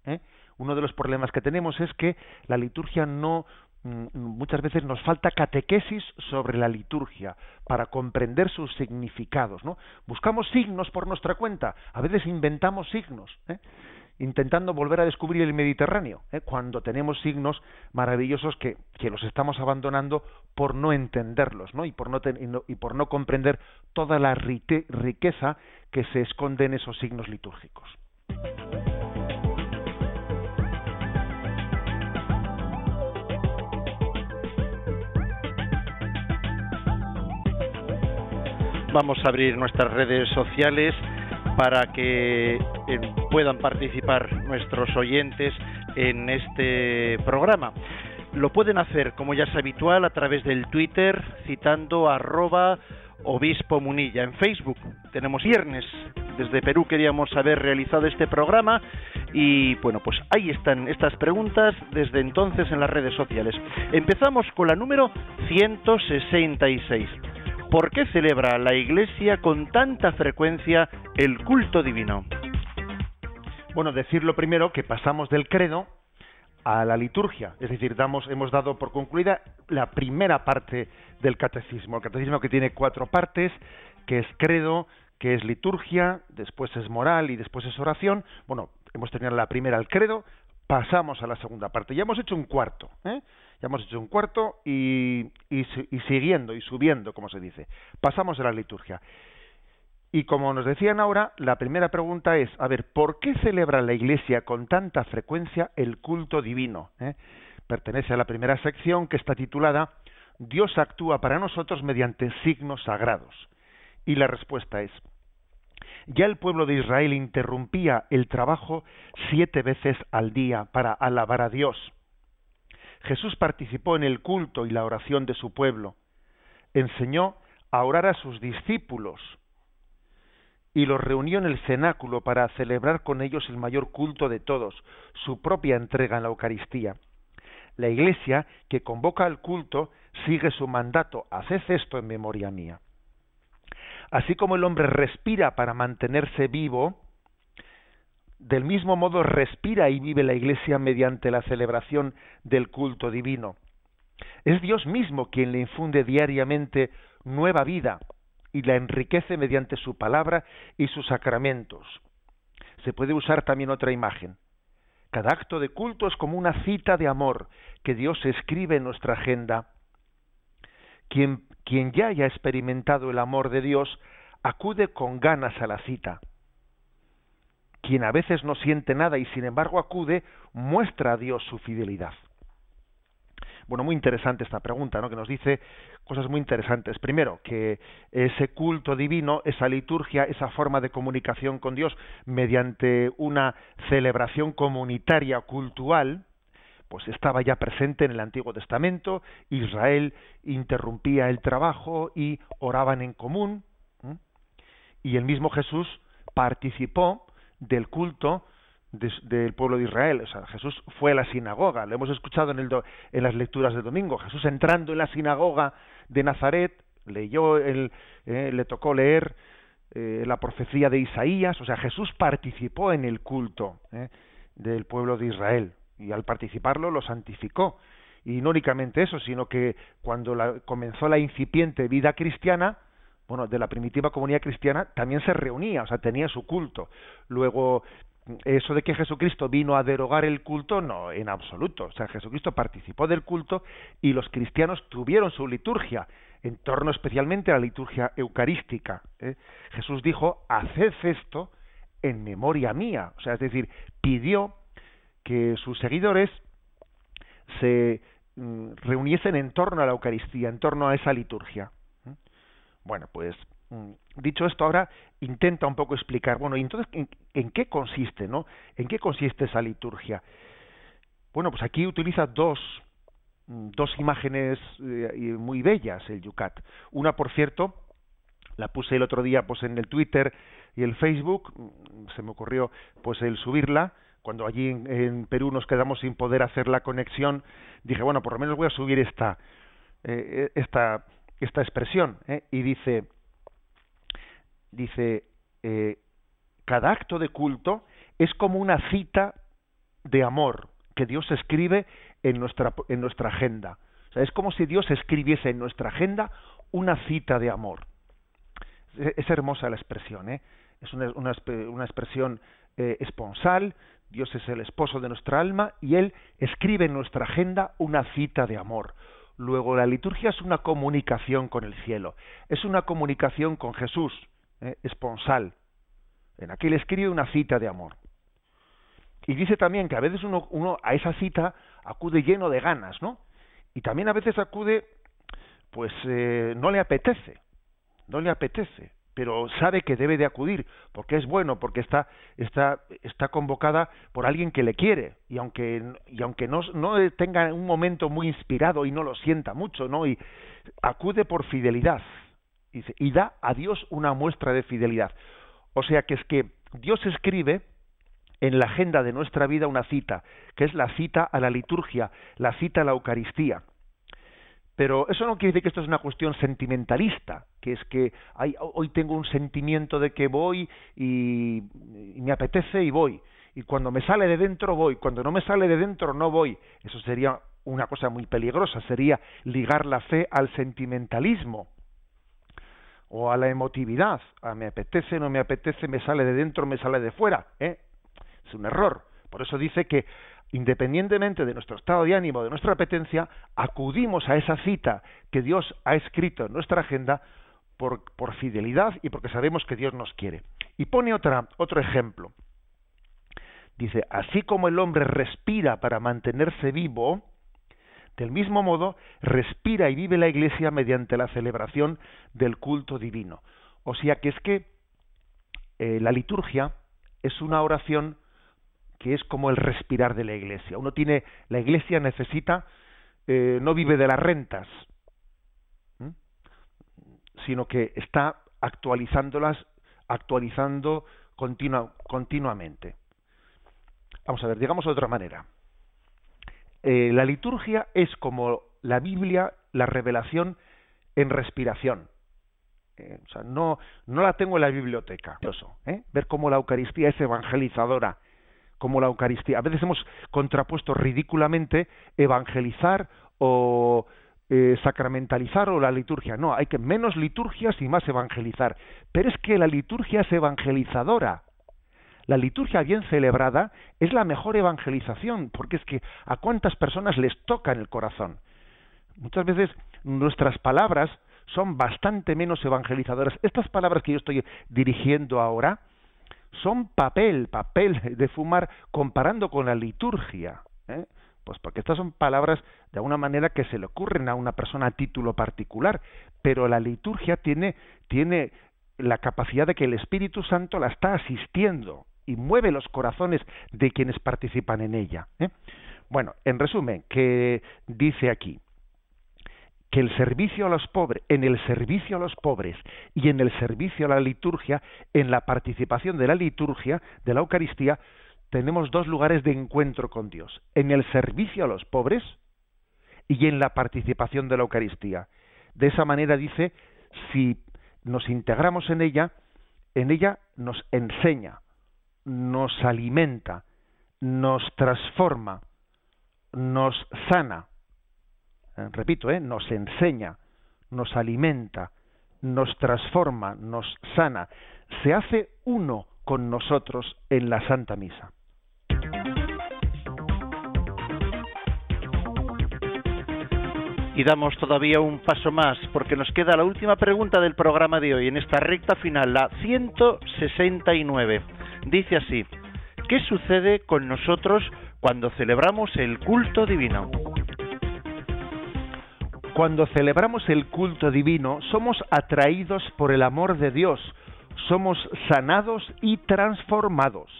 Uno de los problemas que tenemos es que la liturgia no mm, muchas veces nos falta catequesis sobre la liturgia para comprender sus significados, ¿no? Buscamos signos por nuestra cuenta, a veces inventamos signos. ¿eh? intentando volver a descubrir el Mediterráneo, ¿eh? cuando tenemos signos maravillosos que, que, los estamos abandonando por no entenderlos ¿no? Y, por no y, por no comprender toda la riqueza que se esconde en esos signos litúrgicos. Vamos a abrir nuestras redes sociales para que eh, puedan participar nuestros oyentes en este programa. Lo pueden hacer, como ya es habitual, a través del Twitter, citando arroba obispo munilla. En Facebook tenemos viernes. Desde Perú queríamos haber realizado este programa y bueno, pues ahí están estas preguntas desde entonces en las redes sociales. Empezamos con la número 166. ¿Por qué celebra la Iglesia con tanta frecuencia el culto divino? Bueno, decirlo primero que pasamos del credo a la liturgia, es decir, hemos dado por concluida la primera parte del catecismo, el catecismo que tiene cuatro partes, que es credo, que es liturgia, después es moral y después es oración. Bueno, hemos tenido la primera el credo, pasamos a la segunda parte. Ya hemos hecho un cuarto, ¿eh? Ya hemos hecho un cuarto y, siguiendo y subiendo, como se dice. Pasamos a la liturgia. Y como nos decían ahora, la primera pregunta es, a ver, ¿por qué celebra la Iglesia con tanta frecuencia el culto divino? ¿Eh? Pertenece a la primera sección que está titulada Dios actúa para nosotros mediante signos sagrados. Y la respuesta es, ya el pueblo de Israel interrumpía el trabajo siete veces al día para alabar a Dios. Jesús participó en el culto y la oración de su pueblo. Enseñó a orar a sus discípulos y los reunió en el cenáculo para celebrar con ellos el mayor culto de todos, su propia entrega en la Eucaristía. La Iglesia, que convoca al culto, sigue su mandato, haced esto en memoria mía. Así como el hombre respira para mantenerse vivo, del mismo modo respira y vive la Iglesia mediante la celebración del culto divino. Es Dios mismo quien le infunde diariamente nueva vida y la enriquece mediante su palabra y sus sacramentos. Se puede usar también otra imagen. Cada acto de culto es como una cita de amor que Dios escribe en nuestra agenda. Quien, quien ya haya experimentado el amor de Dios acude con ganas a la cita quien a veces no siente nada y sin embargo acude, muestra a Dios su fidelidad. Bueno, muy interesante esta pregunta, ¿no? Que nos dice cosas muy interesantes. Primero, que ese culto divino, esa liturgia, esa forma de comunicación con Dios mediante una celebración comunitaria cultural, pues estaba ya presente en el Antiguo Testamento. Israel interrumpía el trabajo y oraban en común. Y el mismo Jesús participó del culto del pueblo de Israel. O sea, Jesús fue a la sinagoga, lo hemos escuchado en, el en las lecturas de domingo. Jesús entrando en la sinagoga de Nazaret, leyó, el, eh, le tocó leer eh, la profecía de Isaías, o sea, Jesús participó en el culto eh, del pueblo de Israel y al participarlo lo santificó. Y no únicamente eso, sino que cuando la, comenzó la incipiente vida cristiana, bueno, de la primitiva comunidad cristiana también se reunía, o sea, tenía su culto. Luego, eso de que Jesucristo vino a derogar el culto, no, en absoluto. O sea, Jesucristo participó del culto y los cristianos tuvieron su liturgia, en torno especialmente a la liturgia eucarística. ¿eh? Jesús dijo, haced esto en memoria mía. O sea, es decir, pidió que sus seguidores se mm, reuniesen en torno a la Eucaristía, en torno a esa liturgia. Bueno, pues mm, dicho esto ahora intenta un poco explicar, bueno, entonces ¿en, qué consiste, no? ¿En qué consiste esa liturgia? Bueno, pues aquí utiliza dos mm, dos imágenes eh, muy bellas el Yucat. Una, por cierto, la puse el otro día pues en el Twitter y el Facebook, mm, se me ocurrió pues el subirla, cuando allí en, en Perú nos quedamos sin poder hacer la conexión, dije, bueno, por lo menos voy a subir esta eh, esta esta expresión ¿eh? y dice, dice, eh, cada acto de culto es como una cita de amor que Dios escribe en nuestra, en nuestra agenda. Es como si Dios escribiese en nuestra agenda una cita de amor. Es, hermosa la expresión, ¿eh? es una, una, una expresión eh, esponsal, Dios es el esposo de nuestra alma y Él escribe en nuestra agenda una cita de amor. Luego la liturgia es una comunicación con el cielo, es una comunicación con Jesús, ¿eh? esponsal. En aquí le escribe una cita de amor. Y dice también que a veces uno, uno a esa cita acude lleno de ganas, ¿no? Y también a veces acude, pues eh, no le apetece, no le apetece, pero sabe que debe de acudir porque es bueno, porque está está está convocada por alguien que le quiere y aunque y aunque no, no tenga un momento muy inspirado y no lo sienta mucho, ¿no? Y acude por fidelidad. Dice, y da a Dios una muestra de fidelidad. O sea que es que Dios escribe en la agenda de nuestra vida una cita, que es la cita a la liturgia, la cita a la Eucaristía. Pero eso no quiere decir que esto es una cuestión sentimentalista, que es que hoy tengo un sentimiento de que voy y, y, me apetece y voy. Y cuando me sale de dentro voy, cuando no me sale de dentro no voy. Eso sería una cosa muy peligrosa, sería ligar la fe al sentimentalismo o a la emotividad. A me apetece, no me apetece, me sale de dentro, me sale de fuera. ¿eh? Es un error. Por eso dice que independientemente de nuestro estado de ánimo, de nuestra apetencia, acudimos a esa cita que Dios ha escrito en nuestra agenda por, fidelidad y porque sabemos que Dios nos quiere. Y pone otro ejemplo. Dice, así como el hombre respira para mantenerse vivo, del mismo modo respira y vive la Iglesia mediante la celebración del culto divino. O sea que es que eh, la liturgia es una oración que es como el respirar de la iglesia. Uno tiene, la iglesia necesita, eh, no vive de las rentas, sino que está actualizándolas, actualizando continua, continuamente. Vamos a ver, digamos de otra manera. Eh, la liturgia es como la Biblia, la revelación en respiración. Eh, o sea, no, no la tengo en la biblioteca. Ver cómo la Eucaristía es evangelizadora, como la Eucaristía. A veces hemos contrapuesto ridículamente evangelizar o eh, sacramentalizar o la liturgia. No, hay que menos liturgias y más evangelizar. Pero es que la liturgia es evangelizadora. La liturgia bien celebrada es la mejor evangelización, porque es que a cuántas personas les toca en el corazón. Muchas veces nuestras palabras son bastante menos evangelizadoras. Estas palabras que yo estoy dirigiendo ahora, son papel, papel de fumar comparando con la liturgia. ¿eh? Pues porque estas son palabras de alguna manera que se le ocurren a una persona a título particular, pero la liturgia tiene, tiene la capacidad de que el Espíritu Santo la está asistiendo y mueve los corazones de quienes participan en ella. ¿eh? Bueno, en resumen, que dice aquí, que el servicio a los pobres, en el servicio a los pobres y en el servicio a la liturgia, en la participación de la liturgia, de la Eucaristía, tenemos dos lugares de encuentro con Dios, en el servicio a los pobres y en la participación de la Eucaristía. De esa manera dice, si nos integramos en ella, en ella nos enseña, nos alimenta, nos transforma, nos sana, repito, eh, nos enseña, nos alimenta, nos transforma, nos sana, se hace uno con nosotros en la Santa Misa. Y damos todavía un paso más, porque nos queda la última pregunta del programa de hoy, en esta recta final, la 169. Dice así, ¿qué sucede con nosotros cuando celebramos el culto divino? Cuando celebramos el culto divino, somos atraídos por el amor de Dios, somos sanados y transformados.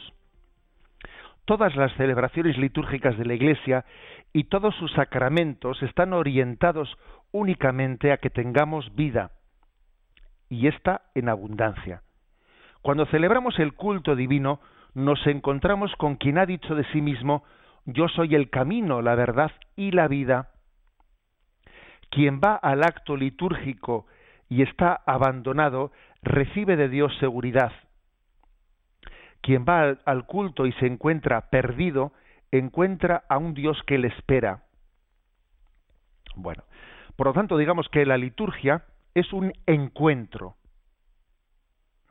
Todas las celebraciones litúrgicas de la Iglesia y todos sus sacramentos están orientados únicamente a que tengamos vida, y esta en abundancia. Cuando celebramos el culto divino, nos encontramos con quien ha dicho de sí mismo, yo soy el camino, la verdad y la vida, Quien va al acto litúrgico y está abandonado, recibe de Dios seguridad. Quien va al culto y se encuentra perdido, encuentra a un Dios que le espera. Bueno, por lo tanto, digamos que la liturgia es un encuentro.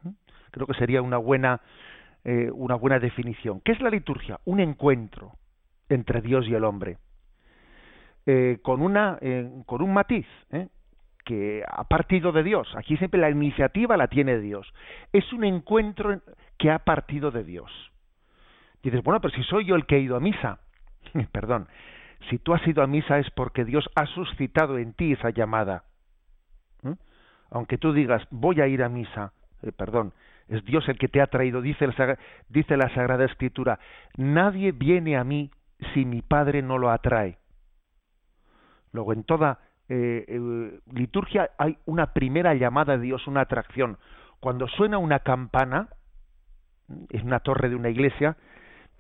¿Mm? Creo que sería una buena, eh, una buena definición. ¿Qué es la liturgia? Un encuentro entre Dios y el hombre. Eh, con, una, eh, con un matiz, que ha partido de Dios. Aquí siempre la iniciativa la tiene Dios. Es un encuentro que ha partido de Dios. dices, bueno, pero si soy yo el que he ido a misa. *laughs* Perdón, si tú has ido a misa es porque Dios ha suscitado en ti esa llamada. ¿Mm? Aunque tú digas, voy a ir a misa, eh, perdón, es Dios el que te ha traído, dice, dice la Sagrada Escritura, nadie viene a mí si mi Padre no lo atrae. Luego, en toda eh, liturgia hay una primera llamada de Dios, una atracción. Cuando suena una campana, es una torre de una iglesia,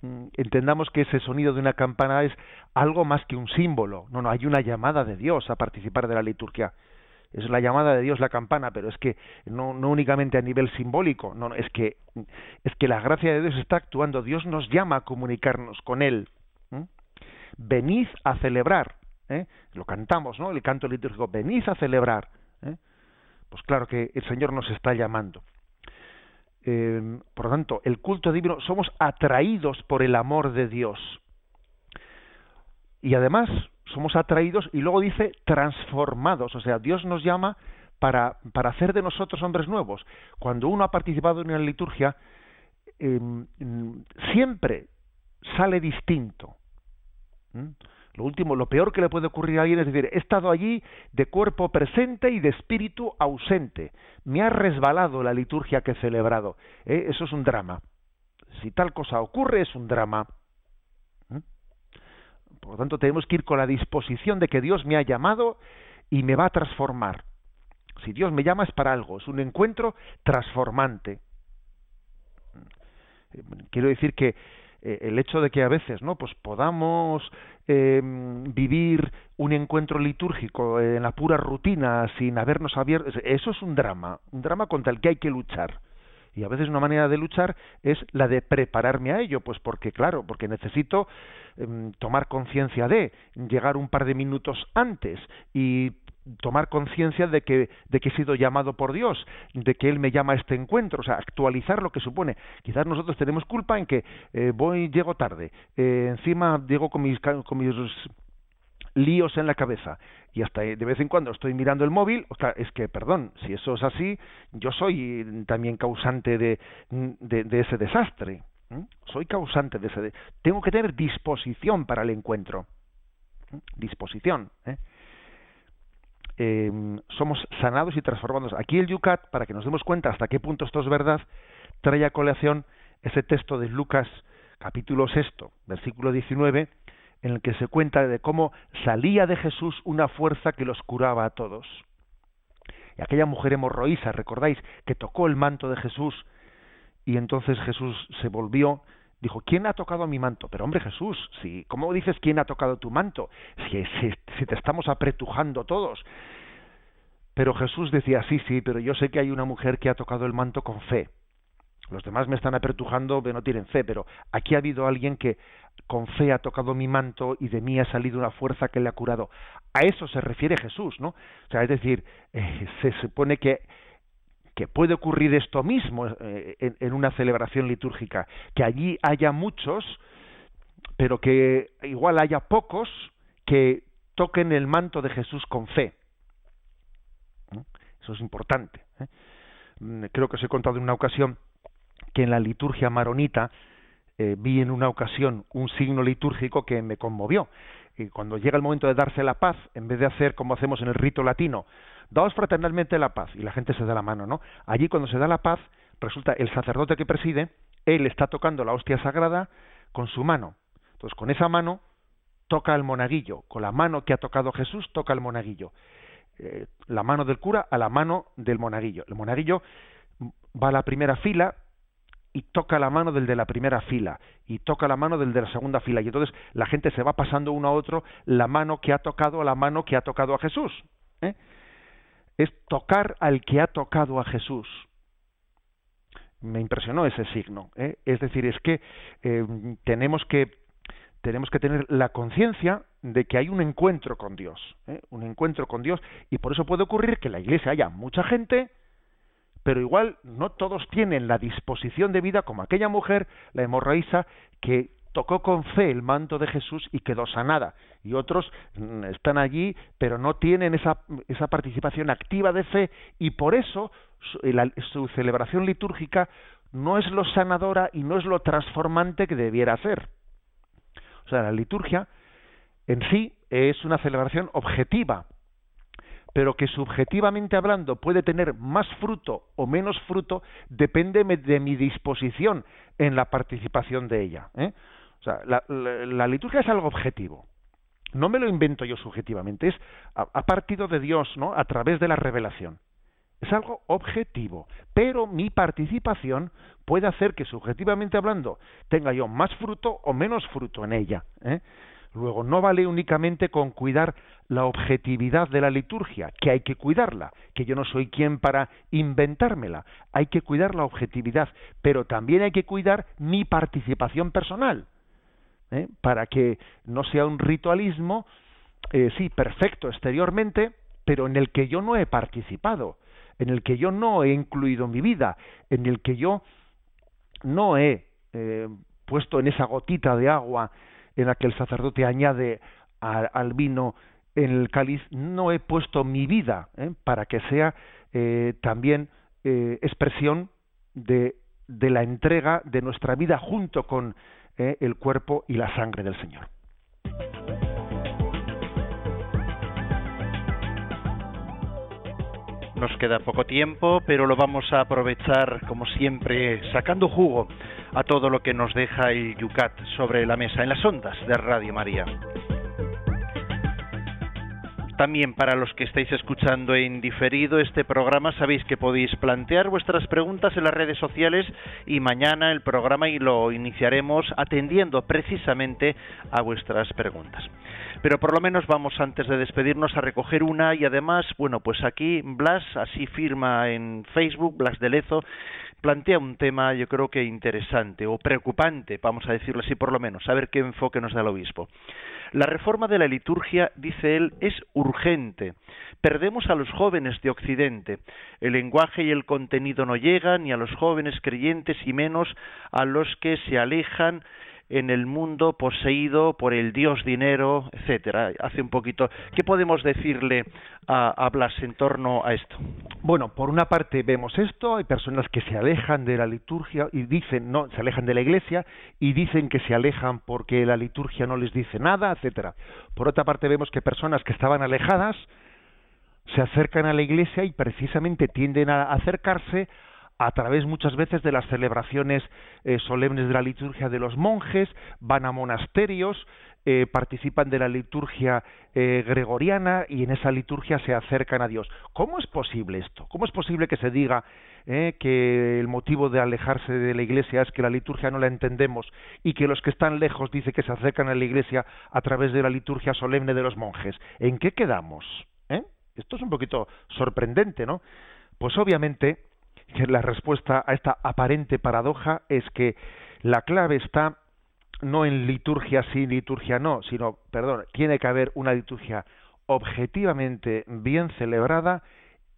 Mm, entendamos que ese sonido de una campana es algo más que un símbolo. No, no, hay una llamada de Dios a participar de la liturgia. Es la llamada de Dios la campana, pero es que no, no únicamente a nivel simbólico, no, es que es que la gracia de Dios está actuando. Dios nos llama a comunicarnos con Él. Venid a celebrar. ¿Eh? Lo cantamos, ¿no? El canto litúrgico. Venid a celebrar. ¿eh? Pues claro que el Señor nos está llamando. Eh, por lo tanto, el culto divino, somos atraídos por el amor de Dios. Y además, somos atraídos y luego dice transformados, o sea, Dios nos llama para, para hacer de nosotros hombres nuevos. Cuando uno ha participado en una liturgia, em, siempre sale distinto. Lo último, lo peor que le puede ocurrir a alguien es decir, he estado allí de cuerpo presente y de espíritu ausente. Me ha resbalado la liturgia que he celebrado. ¿eh? Eso es un drama. Si tal cosa ocurre, es un drama. ¿Mm? Por lo tanto, tenemos que ir con la disposición de que Dios me ha llamado y me va a transformar. Si Dios me llama es para algo, es un encuentro transformante. Quiero decir que eh, el hecho de que a veces no pues podamos em, vivir un encuentro litúrgico en la pura rutina sin habernos abierto eso es un drama un drama contra el que hay que luchar. Y a veces una manera de luchar es la de prepararme a ello pues porque claro porque necesito em, tomar conciencia de llegar un par de minutos antes y tomar conciencia de que, de que he sido llamado por Dios, de que Él me llama a este encuentro, o sea, actualizar lo que supone. Quizás nosotros tenemos culpa en que eh, voy, llego tarde, eh, encima llego con mis, con mis líos en la cabeza y hasta de vez en cuando estoy mirando el móvil, o sea, es que, perdón, si eso es así, yo soy también causante de, de, ese desastre. Soy causante de ese... Tengo que tener disposición para el encuentro. Disposición. ¿eh? Em, somos sanados y transformados. Aquí el Yucat, para que nos demos cuenta hasta qué punto esto es verdad, trae a colección ese texto de Lucas capítulo sexto, versículo 19, en el que se cuenta de cómo salía de Jesús una fuerza que los curaba a todos. Y aquella mujer hemorroísa, recordáis, que tocó el manto de Jesús y entonces Jesús se volvió dijo, ¿quién ha tocado mi manto? Pero hombre Jesús, si, ¿cómo dices quién ha tocado tu manto? Si, si, te estamos apretujando todos. Pero Jesús decía, sí, sí, pero yo sé que hay una mujer que ha tocado el manto con fe. Los demás me están apretujando, no tienen fe, pero aquí ha habido alguien que con fe ha tocado mi manto y de mí ha salido una fuerza que le ha curado. A eso se refiere Jesús, ¿no? O sea, es decir, eh, se supone que que puede ocurrir esto mismo eh, en, una celebración litúrgica, que allí haya muchos, pero que igual haya pocos que toquen el manto de Jesús con fe. Eso es importante. ¿eh? Mm, creo que os he contado en una ocasión que en la liturgia maronita eh, vi en una ocasión un signo litúrgico que me conmovió. Y cuando llega el momento de darse la paz, en vez de hacer como hacemos en el rito latino, daos fraternalmente la paz, y la gente se da la mano, ¿no? Allí cuando se da la paz, resulta el sacerdote que preside, él está tocando la hostia sagrada con su mano. Entonces, con esa mano toca el monaguillo, con la mano que ha tocado Jesús toca el monaguillo. Eh, la mano del cura a la mano del monaguillo. El monaguillo va a la primera fila, y toca la mano del de la primera fila y toca la mano del de la segunda fila y entonces la gente se va pasando uno a otro la mano que ha tocado a la mano que ha tocado a Jesús. ¿eh? Es tocar al que ha tocado a Jesús. Me impresionó ese signo. ¿eh? Es decir, es que eh, tenemos que tenemos que tener la conciencia de que hay un encuentro con Dios, un encuentro con Dios y por eso puede ocurrir que en la iglesia haya mucha gente pero igual no todos tienen la disposición de vida como aquella mujer, la hemorraísa, que tocó con fe el manto de Jesús y quedó sanada. Y otros mm, están allí, pero no tienen esa, esa participación activa de fe y por eso su, celebración litúrgica no es lo sanadora y no es lo transformante que debiera ser. O sea, la liturgia en sí es una celebración objetiva, pero que subjetivamente hablando puede tener más fruto o menos fruto, depende de mi disposición en la participación de ella. ¿eh? O sea, la, liturgia es algo objetivo. No me lo invento yo subjetivamente, es a, partido de Dios, ¿no? A través de la revelación. Es algo objetivo, pero mi participación puede hacer que subjetivamente hablando tenga yo más fruto o menos fruto en ella. ¿eh? Luego, no vale únicamente con cuidar la objetividad de la liturgia, que hay que cuidarla, que yo no soy quien para inventármela, hay que cuidar la objetividad, pero también hay que cuidar mi participación personal, ¿eh? para que no sea un ritualismo, eh, sí, perfecto exteriormente, pero en el que yo no he participado, en el que yo no he incluido mi vida, en el que yo no he eh, puesto en esa gotita de agua en la que el sacerdote añade al vino en el cáliz, no he puesto mi vida para que sea también expresión de, de, la entrega de nuestra vida junto con el cuerpo y la sangre del Señor. Nos queda poco tiempo, pero lo vamos a aprovechar, como siempre, sacando jugo a todo lo que nos deja el Yucat sobre la mesa en las ondas de Radio María. También para los que estáis escuchando en diferido este programa, sabéis que podéis plantear vuestras preguntas en las redes sociales y mañana el programa y lo iniciaremos atendiendo precisamente a vuestras preguntas. Pero por lo menos vamos antes de despedirnos a recoger una y además, bueno, pues aquí Blas así firma en Facebook, Blas de Lezo, plantea un tema yo creo que interesante o preocupante, vamos a decirlo así por lo menos, a ver qué enfoque nos da el obispo. La reforma de la liturgia, dice él, es urgente. Perdemos a los jóvenes de Occidente. El lenguaje y el contenido no llegan ni a los jóvenes creyentes y menos a los que se alejan en el mundo poseído por el dios dinero, etcétera. Hace un poquito. ¿Qué podemos decirle a, a, Blas en torno a esto? Bueno, por una parte vemos esto, hay personas que se alejan de la liturgia y dicen, no, se alejan de la iglesia y dicen que se alejan porque la liturgia no les dice nada, etcétera. Por otra parte vemos que personas que estaban alejadas se acercan a la iglesia y precisamente tienden a acercarse a través muchas veces de las celebraciones eh, solemnes de la liturgia de los monjes, van a monasterios, eh, participan de la liturgia eh, gregoriana y en esa liturgia se acercan a Dios. ¿Cómo es posible esto? ¿Cómo es posible que se diga que el motivo de alejarse de la iglesia es que la liturgia no la entendemos y que los que están lejos dice que se acercan a la iglesia a través de la liturgia solemne de los monjes? ¿En qué quedamos? Esto es un poquito sorprendente, ¿no? Pues obviamente la respuesta a esta aparente paradoja es que la clave está no en liturgia sí, liturgia no, sino, perdón, tiene que haber una liturgia objetivamente bien celebrada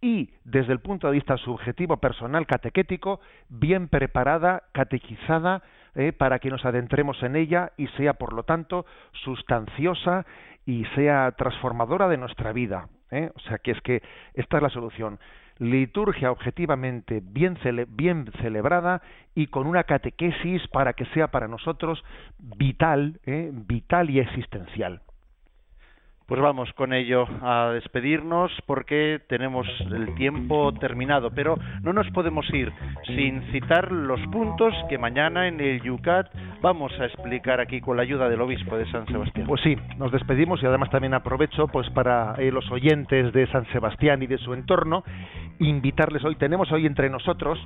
y desde el punto de vista subjetivo, personal, catequético, bien preparada, catequizada, eh, para que nos adentremos en ella y sea, por lo tanto, sustanciosa y sea transformadora de nuestra vida. Eh. O sea que es que esta es la solución liturgia objetivamente bien, bien celebrada y con una catequesis para que sea para nosotros vital, ¿eh? vital y existencial. Pues vamos con ello a despedirnos porque tenemos el tiempo terminado, pero no nos podemos ir sin citar los puntos que mañana en el Yucat vamos a explicar aquí con la ayuda del obispo de San Sebastián. Pues sí, nos despedimos y además también aprovecho pues para eh, los oyentes de San Sebastián y de su entorno invitarles hoy. Tenemos hoy entre nosotros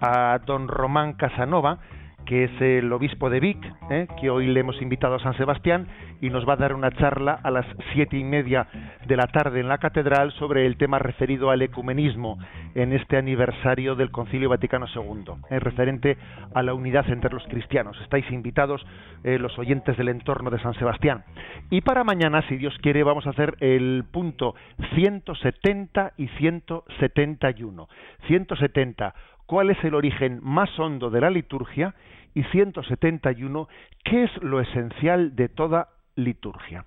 a don Román Casanova, que es el obispo de Vic, ¿eh? que hoy le hemos invitado a San Sebastián y nos va a dar una charla a las siete y media de la tarde en la catedral sobre el tema referido al ecumenismo en este aniversario del Concilio Vaticano II, ¿eh? referente a la unidad entre los cristianos. Estáis invitados eh, los oyentes del entorno de San Sebastián. Y para mañana, si Dios quiere, vamos a hacer el punto 170 y 171. 170 cuál es el origen más hondo de la liturgia y 171 qué es lo esencial de toda liturgia.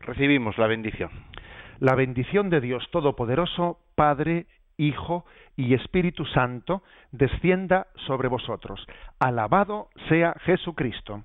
Recibimos la bendición. La bendición de Dios Todopoderoso, Padre, Hijo y Espíritu Santo, descienda sobre vosotros. Alabado sea Jesucristo.